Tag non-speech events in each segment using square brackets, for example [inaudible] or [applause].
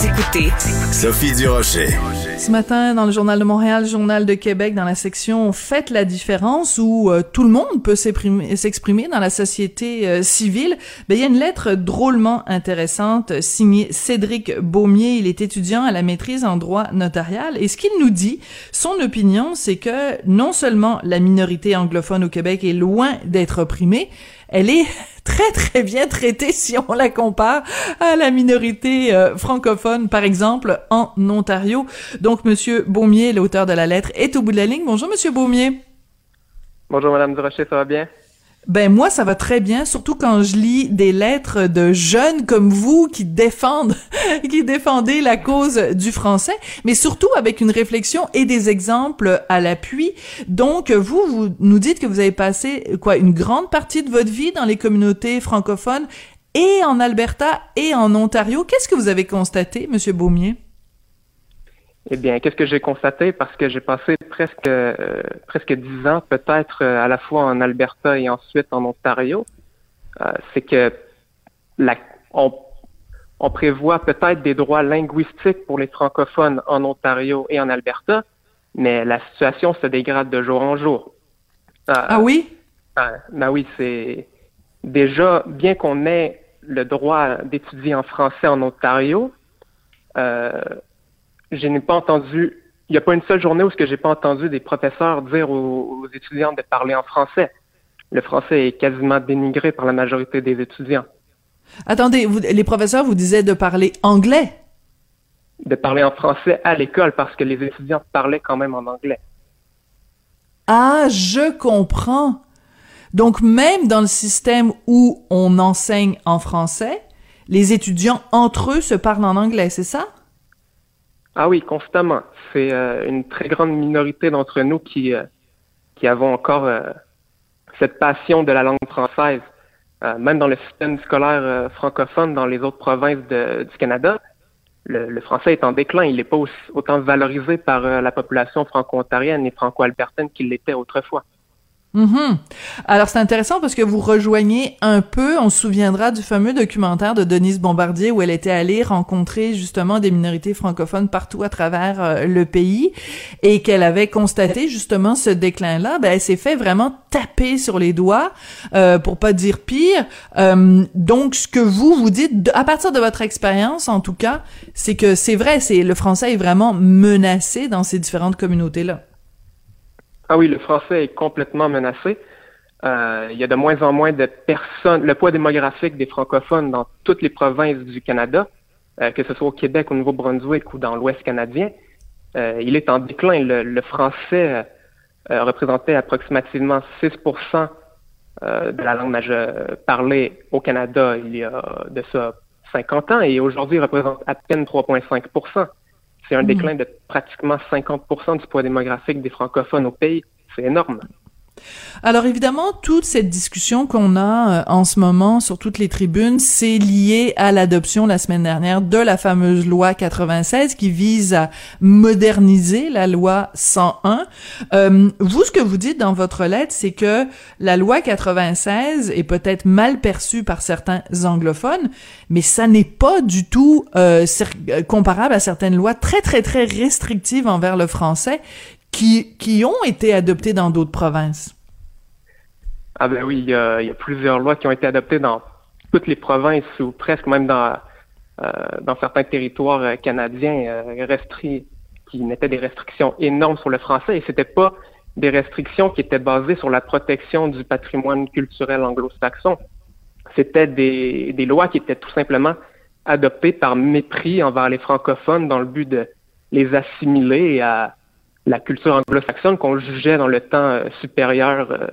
Vous écoutez Sophie Durocher. Ce matin, dans le Journal de Montréal, Journal de Québec, dans la section Faites la différence, où euh, tout le monde peut s'exprimer dans la société euh, civile, ben, il y a une lettre drôlement intéressante signée Cédric Baumier. Il est étudiant à la maîtrise en droit notarial. Et ce qu'il nous dit, son opinion, c'est que non seulement la minorité anglophone au Québec est loin d'être opprimée, elle est [laughs] très très bien traitée si on la compare à la minorité euh, francophone, par exemple en Ontario. Donc, Monsieur Baumier, l'auteur de la lettre, est au bout de la ligne. Bonjour, Monsieur Baumier. Bonjour, Madame Durocher, ça va bien? Ben moi ça va très bien, surtout quand je lis des lettres de jeunes comme vous qui défendent [laughs] qui défendez la cause du français, mais surtout avec une réflexion et des exemples à l'appui. Donc vous vous nous dites que vous avez passé quoi une grande partie de votre vie dans les communautés francophones et en Alberta et en Ontario. Qu'est-ce que vous avez constaté monsieur Baumier? Eh bien, qu'est-ce que j'ai constaté? Parce que j'ai passé presque euh, presque dix ans, peut-être euh, à la fois en Alberta et ensuite en Ontario, euh, c'est que la, on, on prévoit peut-être des droits linguistiques pour les francophones en Ontario et en Alberta, mais la situation se dégrade de jour en jour. ah oui? ben oui, c'est déjà bien qu'on ait le droit d'étudier en français en Ontario. Euh, je n'ai pas entendu, il n'y a pas une seule journée où ce que j'ai pas entendu des professeurs dire aux, étudiants de parler en français. Le français est quasiment dénigré par la majorité des étudiants. Attendez, les professeurs vous disaient de parler anglais? De parler en français à l'école parce que les étudiants parlaient quand même en anglais. Ah, je comprends. Donc même dans le système où on enseigne en français, les étudiants entre eux se parlent en anglais, c'est ça? Ah oui, constamment. C'est euh, une très grande minorité d'entre nous qui, euh, qui avons encore euh, cette passion de la langue française. même dans le système scolaire francophone dans les autres provinces du Canada, le, français est en déclin. Il n'est pas autant valorisé par la population franco-ontarienne et franco-albertaine qu'il l'était autrefois. Mm Alors c'est intéressant parce que vous rejoignez un peu, on se souviendra du fameux documentaire de Denise Bombardier où elle était allée rencontrer justement des minorités francophones partout à travers euh, le pays et qu'elle avait constaté justement ce déclin-là. Ben elle s'est fait vraiment taper sur les doigts euh, pour pas dire pire. Euh, donc ce que vous vous dites à partir de votre expérience en tout cas, c'est que c'est vrai, c'est le français est vraiment menacé dans ces différentes communautés-là. Ah oui, le français est complètement menacé. Euh, il y a de moins en moins de personnes. Le poids démographique des francophones dans toutes les provinces du Canada, euh, que ce soit au Québec, au Nouveau-Brunswick ou dans l'Ouest canadien, euh, il est en déclin. Le, français représentait approximativement 6% de la langue parlée au Canada il y a de ça 50 ans et aujourd'hui représente à peine 3,5 c'est un hmm. déclin de pratiquement 50% du poids démographique des francophones au pays. C'est énorme. Alors évidemment, toute cette discussion qu'on a euh, en ce moment sur toutes les tribunes, c'est lié à l'adoption la semaine dernière de la fameuse loi 96 qui vise à moderniser la loi 101. Euh, vous, ce que vous dites dans votre lettre, c'est que la loi 96 est peut-être mal perçue par certains anglophones, mais ça n'est pas du tout euh, comparable à certaines lois très très très restrictives envers le français qui, qui ont été adoptées dans d'autres provinces? Ah ben oui, il y, a, plusieurs lois qui ont été adoptées dans toutes les provinces ou presque même dans, euh, dans certains territoires euh, canadiens euh, qui mettaient des restrictions énormes sur le français et c'était pas des restrictions qui étaient basées sur la protection du patrimoine culturel anglo-saxon. C'était des, des lois qui étaient tout simplement adoptées par mépris envers les francophones dans le but de les assimiler à, la culture anglo-saxonne qu'on jugeait dans le temps euh, supérieur euh,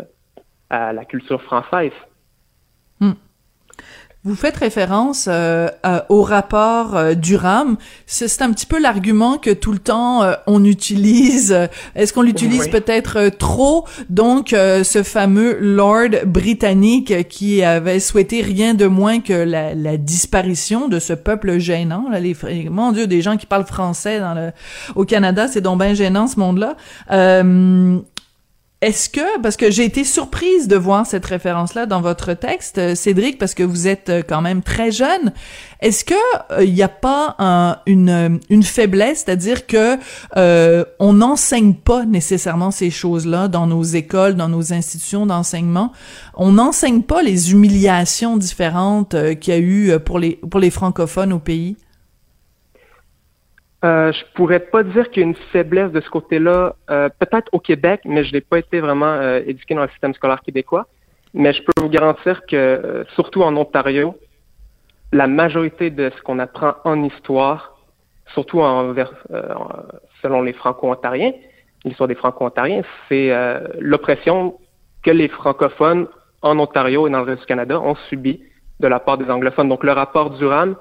à la culture française. Hmm. Vous faites référence euh, au rapport euh, Durham. C'est un petit peu l'argument que tout le temps on utilise. Est-ce qu'on l'utilise peut-être trop? Donc, ce fameux Lord britannique qui avait souhaité rien de moins que la, la disparition de ce peuple gênant. Là, les, mon Dieu, des gens qui parlent français dans le, au Canada, c'est donc bien gênant ce monde-là est-ce que, parce que j'ai été surprise de voir cette référence-là dans votre texte, euh, Cédric, parce que vous êtes euh, quand même très jeune, est-ce que il n'y a pas une, une faiblesse, c'est-à-dire que on n'enseigne pas nécessairement ces choses-là dans nos écoles, dans nos institutions d'enseignement, on n'enseigne pas les humiliations différentes qu'il y a eu pour les pour les francophones au pays? Euh, je pourrais pas dire qu'il y a une faiblesse de ce côté-là, euh, peut-être au Québec, mais je n'ai pas été vraiment euh, éduqué dans le système scolaire québécois. Mais je peux vous garantir que, surtout en Ontario, la majorité de ce qu'on apprend en histoire, surtout en, selon les Franco-Ontariens, l'histoire des Franco-Ontariens, c'est l'oppression que les francophones en Ontario et dans le reste du Canada ont subi de la part des anglophones. Donc le rapport Durham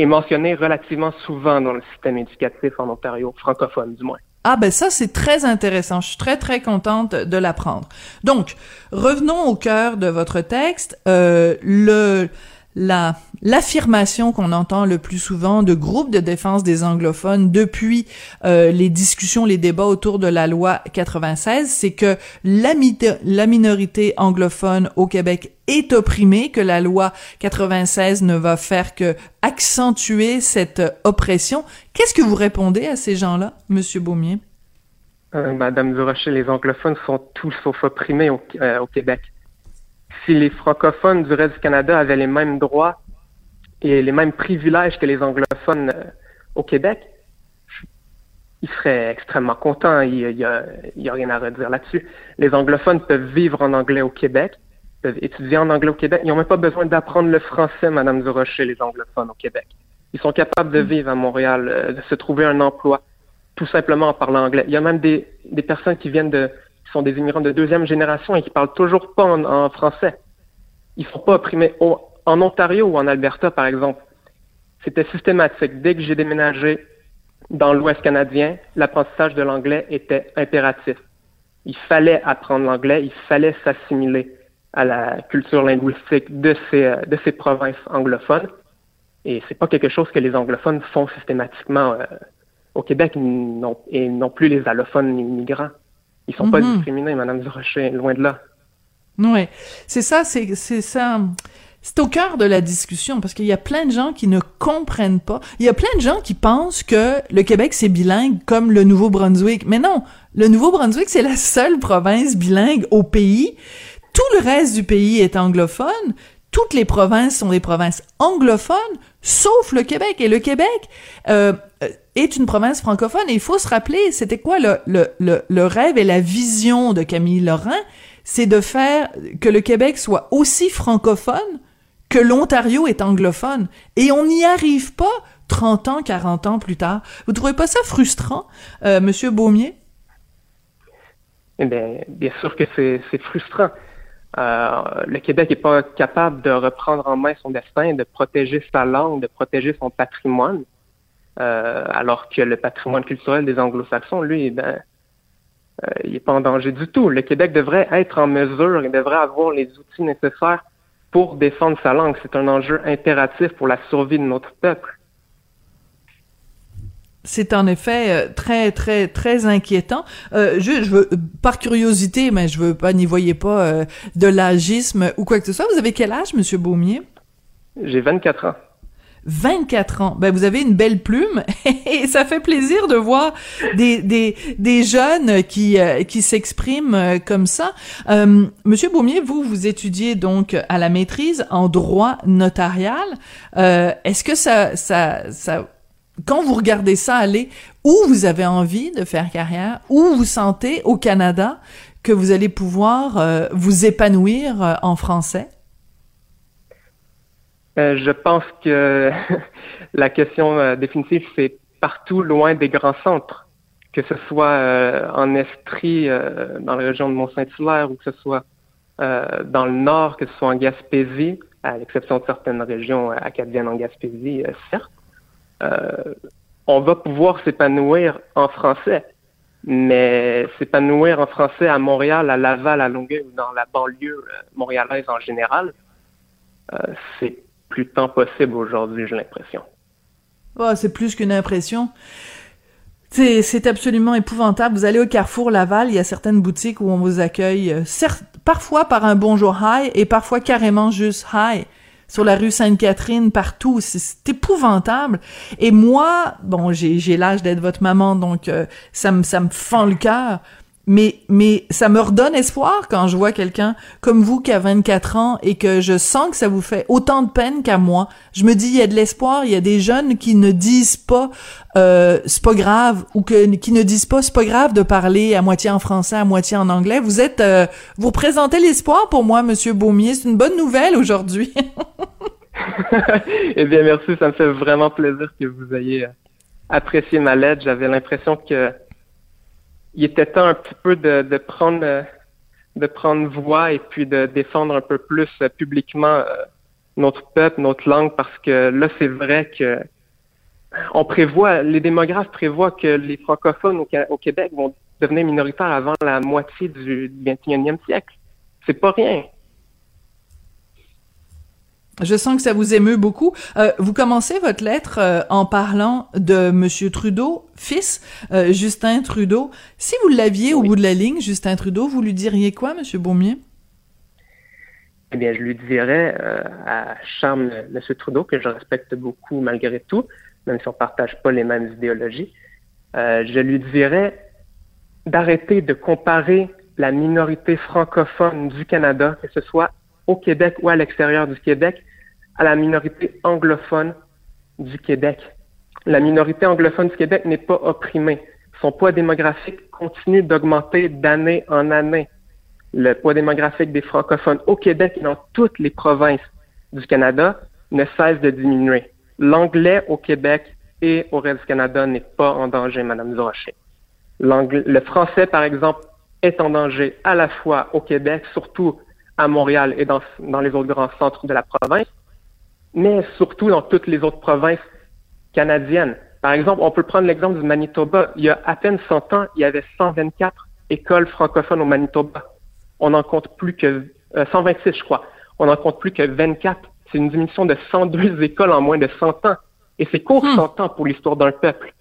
est mentionné relativement souvent dans le système éducatif en Ontario, francophone du moins. Ah ben ça c'est très intéressant, je suis très très contente de l'apprendre. Donc revenons au cœur de votre texte, euh, le la l'affirmation qu'on entend le plus souvent de groupes de défense des anglophones depuis euh, les discussions, les débats autour de la loi 96, c'est que la, la minorité anglophone au Québec est opprimée, que la loi 96 ne va faire que accentuer cette oppression. Qu'est-ce que vous répondez à ces gens-là, Monsieur Beaumier? Euh, Madame Durocher, les anglophones sont tous sauf opprimés au, euh, au Québec si les francophones du reste du Canada avaient les mêmes droits et les mêmes privilèges que les anglophones euh, au Québec, ils seraient extrêmement contents. Il n'y a, a, rien à redire là-dessus. Les anglophones peuvent vivre en anglais au Québec, peuvent étudier en anglais au Québec. Ils n'ont même pas besoin d'apprendre le français, Madame Durocher, les anglophones au Québec. Ils sont capables de vivre à Montréal, euh, de se trouver un emploi, tout simplement en parlant anglais. Il y a même des, des personnes qui viennent de, sont des immigrants de deuxième génération et qui parlent toujours pas en, français. Ils sont pas opprimés. en Ontario ou en Alberta, par exemple, c'était systématique. Dès que j'ai déménagé dans l'Ouest canadien, l'apprentissage de l'anglais était impératif. Il fallait apprendre l'anglais, il fallait s'assimiler à la culture linguistique de ces, de ces provinces anglophones. Et c'est pas quelque chose que les anglophones font systématiquement euh, au Québec et non plus les allophones immigrants. Ils sont pas mhm. discriminés, Madame Durocher, loin de là. Oui, c'est ça, c'est ça. C'est au cœur de la discussion parce qu'il y a plein de gens qui ne comprennent pas. Il y a plein de gens qui pensent que le Québec c'est bilingue comme le Nouveau-Brunswick. Mais non, le Nouveau-Brunswick c'est la seule province bilingue au pays. Tout le reste du pays est anglophone. Toutes les provinces sont des provinces anglophones, sauf le Québec. Et le Québec, euh, est une province francophone. Et il faut se rappeler, c'était quoi le, rêve et la vision de Camille Lorrain? C'est de faire que le Québec soit aussi francophone que l'Ontario est anglophone. Et on n'y arrive pas 30 ans, 40 ans plus tard. Vous trouvez pas ça frustrant, euh, Monsieur Beaumier? Eh bien, bien sûr que c'est frustrant. Euh, le Québec n'est pas capable de reprendre en main son destin, de protéger sa langue, de protéger son patrimoine. Euh, alors que le patrimoine culturel des anglo-saxons, lui, ben, euh, il n'est pas en danger du tout. Le Québec devrait être en mesure, il devrait avoir les outils nécessaires pour défendre sa langue. C'est un enjeu impératif pour la survie de notre peuple. C'est en effet euh, très très très inquiétant. je, je, veux par curiosité, mais je veux pas n'y voyez pas de l'agisme ou quoi que ce soit. Vous avez quel âge, Monsieur Beaumier? J'ai 24 ans. 24 ans. Ben, vous avez une belle plume [laughs] et ça fait plaisir de voir des, des, des jeunes qui, euh, qui s'expriment euh, comme ça. Euh, Monsieur Baumier, vous, vous étudiez donc à la maîtrise en droit notarial. Est-ce que ça, ça, ça, quand vous regardez ça aller, où vous avez envie de faire carrière, où vous sentez au Canada que vous allez pouvoir vous épanouir en français? Euh, je pense que [laughs] la question euh, définitive, c'est partout loin des grands centres, que ce soit euh, en Estrie, dans la région de Mont-Saint-Hilaire, ou que ce soit dans le nord, que ce soit en Gaspésie, à l'exception de certaines régions acadiennes en Gaspésie, certes. on va pouvoir s'épanouir en français, mais s'épanouir en français à Montréal, à Laval, à Longueuil ou dans la banlieue montréalaise en général, c'est plus temps possible aujourd'hui, j'ai l'impression. Oh, c'est plus qu'une impression. C'est absolument épouvantable. Vous allez au Carrefour Laval, il y a certaines boutiques où on vous accueille, euh, certes, parfois par un bonjour hi et parfois carrément juste hi sur la rue Sainte-Catherine, partout. C'est épouvantable. Et moi, bon, j'ai l'âge d'être votre maman, donc euh, ça me ça me fend le cœur mais mais ça me redonne espoir quand je vois quelqu'un comme vous qui a 24 ans et que je sens que ça vous fait autant de peine qu'à moi. Je me dis il y a de l'espoir, il y a des jeunes qui ne disent pas euh, c'est pas grave ou que qui ne disent pas c'est pas grave de parler à moitié en français, à moitié en anglais. Vous êtes euh, vous représentez l'espoir pour moi monsieur Beaumier, c'est une bonne nouvelle aujourd'hui. [laughs] eh bien merci, ça me fait vraiment plaisir que vous ayez apprécié ma lettre. J'avais l'impression que il était temps un petit peu de, de prendre de prendre voix et puis de défendre un peu plus publiquement euh, notre peuple, notre langue, parce que là, c'est vrai que on prévoit, les démographes prévoient que les francophones au, au Québec vont devenir minoritaires avant la moitié du 21e siècle. C'est pas rien. Je sens que ça vous émeut beaucoup. Euh, vous commencez votre lettre euh, en parlant de Monsieur Trudeau, fils, euh, Justin Trudeau. Si vous l'aviez au bout de la ligne, Justin Trudeau, vous lui diriez quoi, Monsieur Beaumier? Eh bien, je lui dirais à charme Monsieur Trudeau, que je respecte beaucoup malgré tout, même si on partage pas les mêmes idéologies, je lui dirais d'arrêter de comparer la minorité francophone du Canada, que ce soit au Québec ou à l'extérieur du Québec, à la minorité anglophone du Québec. La minorité anglophone du Québec n'est pas opprimée. Son poids démographique continue d'augmenter d'année en année. Le poids démographique des francophones au Québec et dans toutes les provinces du Canada ne cesse de diminuer. L'anglais au Québec et au reste du Canada n'est pas en danger, Madame Durocher. Le français, par exemple, est en danger à la fois au Québec, surtout à Montréal et dans, dans les autres grands centres de la province, mais surtout dans toutes les autres provinces canadiennes. Par exemple, on peut prendre l'exemple du Manitoba. Il y a à peine 100 ans, il y avait 124 écoles francophones au Manitoba. On n'en compte plus que 126, euh, je crois. On n'en compte plus que 24. C'est une diminution de 102 [laughs] écoles en moins de 100 ans. Et c'est court 100 hmm. ans pour l'histoire d'un peuple.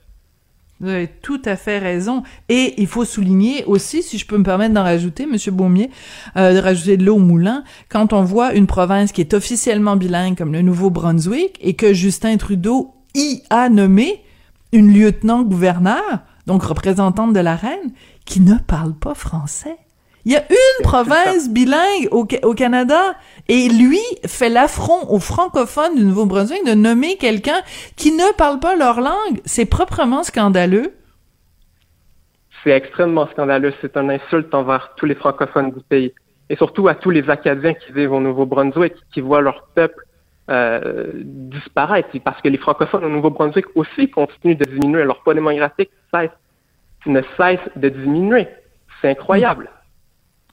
Vous avez tout à fait raison. Et il faut souligner aussi, si je peux me permettre d'en rajouter, Monsieur Baumier, euh, de rajouter de l'eau au moulin, quand on voit une province qui est officiellement bilingue comme le Nouveau-Brunswick et que Justin Trudeau y a nommé une lieutenant-gouverneur, donc représentante de la reine, qui ne parle pas français. Il y a une province bilingue au, Canada et lui fait l'affront aux francophones du Nouveau-Brunswick de nommer quelqu'un qui ne parle pas leur langue. C'est proprement scandaleux. C'est extrêmement scandaleux. C'est un insulte envers tous les francophones du pays et surtout à tous les Acadiens qui vivent au Nouveau-Brunswick, qui voient leur peuple euh, disparaître. Parce que les francophones au Nouveau-Brunswick aussi continuent de diminuer. Leur poids démographique ne cesse de diminuer. C'est incroyable.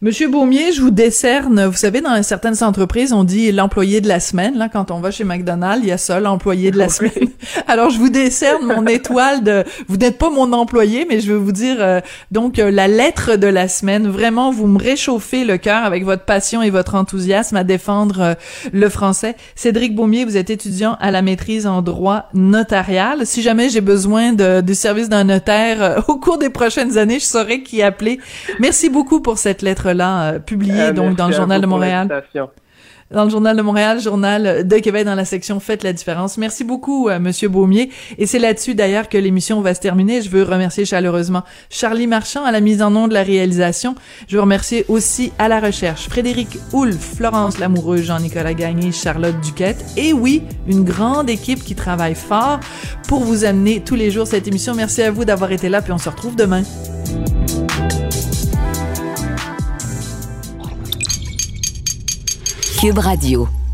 Monsieur Baumier, je vous décerne, vous savez, dans certaines entreprises, on dit l'employé de la semaine. Là, quand on va chez McDonald's, il y a ça, l'employé de la [laughs] semaine. [laughs] Alors, je vous décerne mon [laughs] étoile de. Vous n'êtes pas mon employé, mais je veux vous dire euh, donc euh, la lettre de la semaine. Vraiment, vous me réchauffez le cœur avec votre passion et votre enthousiasme à défendre euh, le français. Cédric Baumier, vous êtes étudiant à la maîtrise en droit notarial. Si jamais j'ai besoin de, du service d'un notaire au cours des prochaines années, je saurai qui appeler. Merci beaucoup pour cette lettre euh, publié euh, donc dans le journal de Montréal. Dans le journal de Montréal, journal de Québec dans la section Faites la différence. Merci beaucoup, euh, Monsieur Baumier. Et c'est là-dessus d'ailleurs que l'émission va se terminer. Je veux remercier chaleureusement Charlie Marchand à la mise en nom de la réalisation. Je veux remercier aussi à la recherche Frédéric Houle, Florence Lamoureux, Jean-Nicolas Gagné, Charlotte Duquette. Et oui, une grande équipe qui travaille fort pour vous amener tous les jours cette émission. Merci à vous d'avoir été là, puis on se retrouve demain. Cube Radio.